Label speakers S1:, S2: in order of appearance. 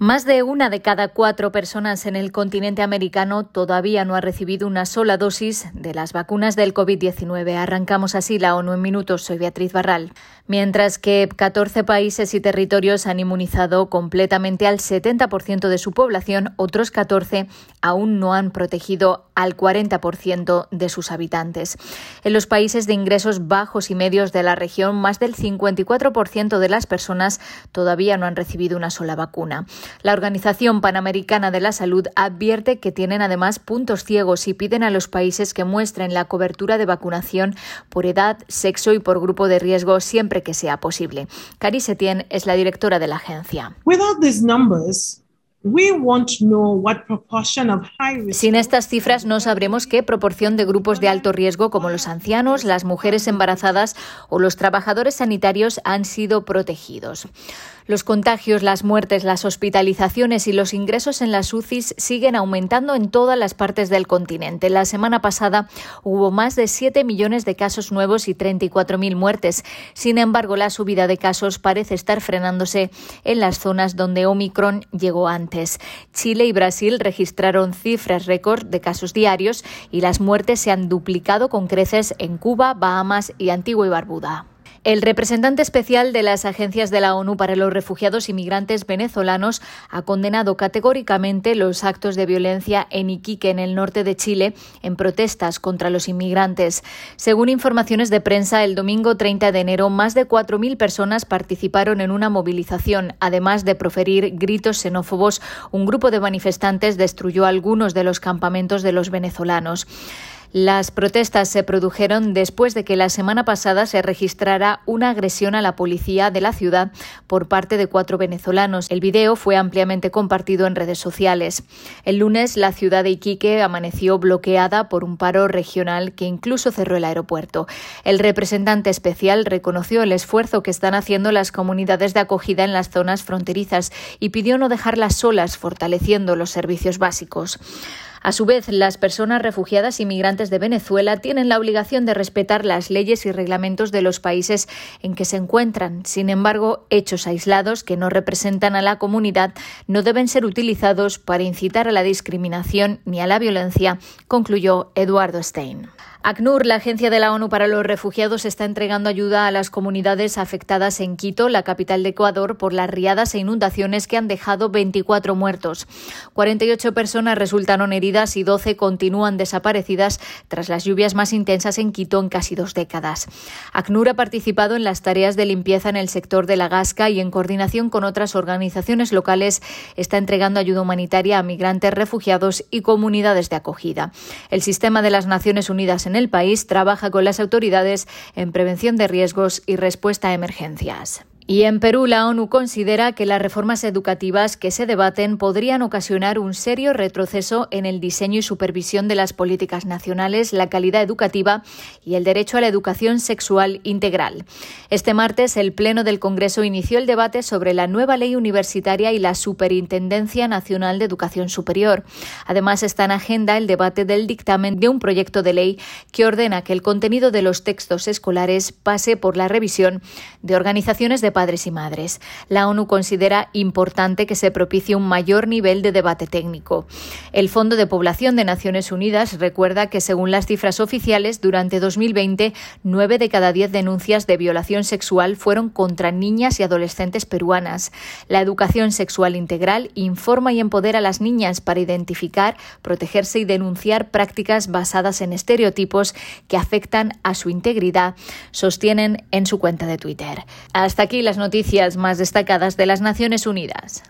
S1: Más de una de cada cuatro personas en el continente americano todavía no ha recibido una sola dosis de las vacunas del COVID-19. Arrancamos así la ONU en minutos. Soy Beatriz Barral. Mientras que 14 países y territorios han inmunizado completamente al 70% de su población, otros 14 aún no han protegido al 40% de sus habitantes. En los países de ingresos bajos y medios de la región, más del 54% de las personas todavía no han recibido una sola vacuna. La Organización Panamericana de la Salud advierte que tienen además puntos ciegos y piden a los países que muestren la cobertura de vacunación por edad, sexo y por grupo de riesgo siempre que sea posible. Cari Setien es la directora de la agencia. Sin estas cifras no sabremos qué proporción de grupos de alto riesgo como los ancianos, las mujeres embarazadas o los trabajadores sanitarios han sido protegidos. Los contagios, las muertes, las hospitalizaciones y los ingresos en las UCIs siguen aumentando en todas las partes del continente. La semana pasada hubo más de 7 millones de casos nuevos y 34.000 muertes. Sin embargo, la subida de casos parece estar frenándose en las zonas donde Omicron llegó antes. Chile y Brasil registraron cifras récord de casos diarios y las muertes se han duplicado con creces en Cuba, Bahamas y Antigua y Barbuda. El representante especial de las agencias de la ONU para los refugiados y migrantes venezolanos ha condenado categóricamente los actos de violencia en Iquique, en el norte de Chile, en protestas contra los inmigrantes. Según informaciones de prensa, el domingo 30 de enero, más de 4.000 personas participaron en una movilización. Además de proferir gritos xenófobos, un grupo de manifestantes destruyó algunos de los campamentos de los venezolanos. Las protestas se produjeron después de que la semana pasada se registrara una agresión a la policía de la ciudad por parte de cuatro venezolanos. El video fue ampliamente compartido en redes sociales. El lunes, la ciudad de Iquique amaneció bloqueada por un paro regional que incluso cerró el aeropuerto. El representante especial reconoció el esfuerzo que están haciendo las comunidades de acogida en las zonas fronterizas y pidió no dejarlas solas, fortaleciendo los servicios básicos. A su vez, las personas refugiadas y migrantes de Venezuela tienen la obligación de respetar las leyes y reglamentos de los países en que se encuentran. Sin embargo, hechos aislados que no representan a la comunidad no deben ser utilizados para incitar a la discriminación ni a la violencia, concluyó Eduardo Stein. ACNUR, la Agencia de la ONU para los Refugiados, está entregando ayuda a las comunidades afectadas en Quito, la capital de Ecuador, por las riadas e inundaciones que han dejado 24 muertos. 48 personas resultaron heridas y 12 continúan desaparecidas tras las lluvias más intensas en Quito en casi dos décadas. ACNUR ha participado en las tareas de limpieza en el sector de la Gasca y en coordinación con otras organizaciones locales está entregando ayuda humanitaria a migrantes, refugiados y comunidades de acogida. El sistema de las Naciones Unidas en el país trabaja con las autoridades en prevención de riesgos y respuesta a emergencias. Y en Perú, la ONU considera que las reformas educativas que se debaten podrían ocasionar un serio retroceso en el diseño y supervisión de las políticas nacionales, la calidad educativa y el derecho a la educación sexual integral. Este martes, el Pleno del Congreso inició el debate sobre la nueva ley universitaria y la Superintendencia Nacional de Educación Superior. Además, está en agenda el debate del dictamen de un proyecto de ley que ordena que el contenido de los textos escolares pase por la revisión de organizaciones de padres y madres. La ONU considera importante que se propicie un mayor nivel de debate técnico. El Fondo de Población de Naciones Unidas recuerda que, según las cifras oficiales, durante 2020, nueve de cada diez denuncias de violación sexual fueron contra niñas y adolescentes peruanas. La educación sexual integral informa y empodera a las niñas para identificar, protegerse y denunciar prácticas basadas en estereotipos que afectan a su integridad, sostienen en su cuenta de Twitter. Hasta aquí las noticias más destacadas de las Naciones Unidas.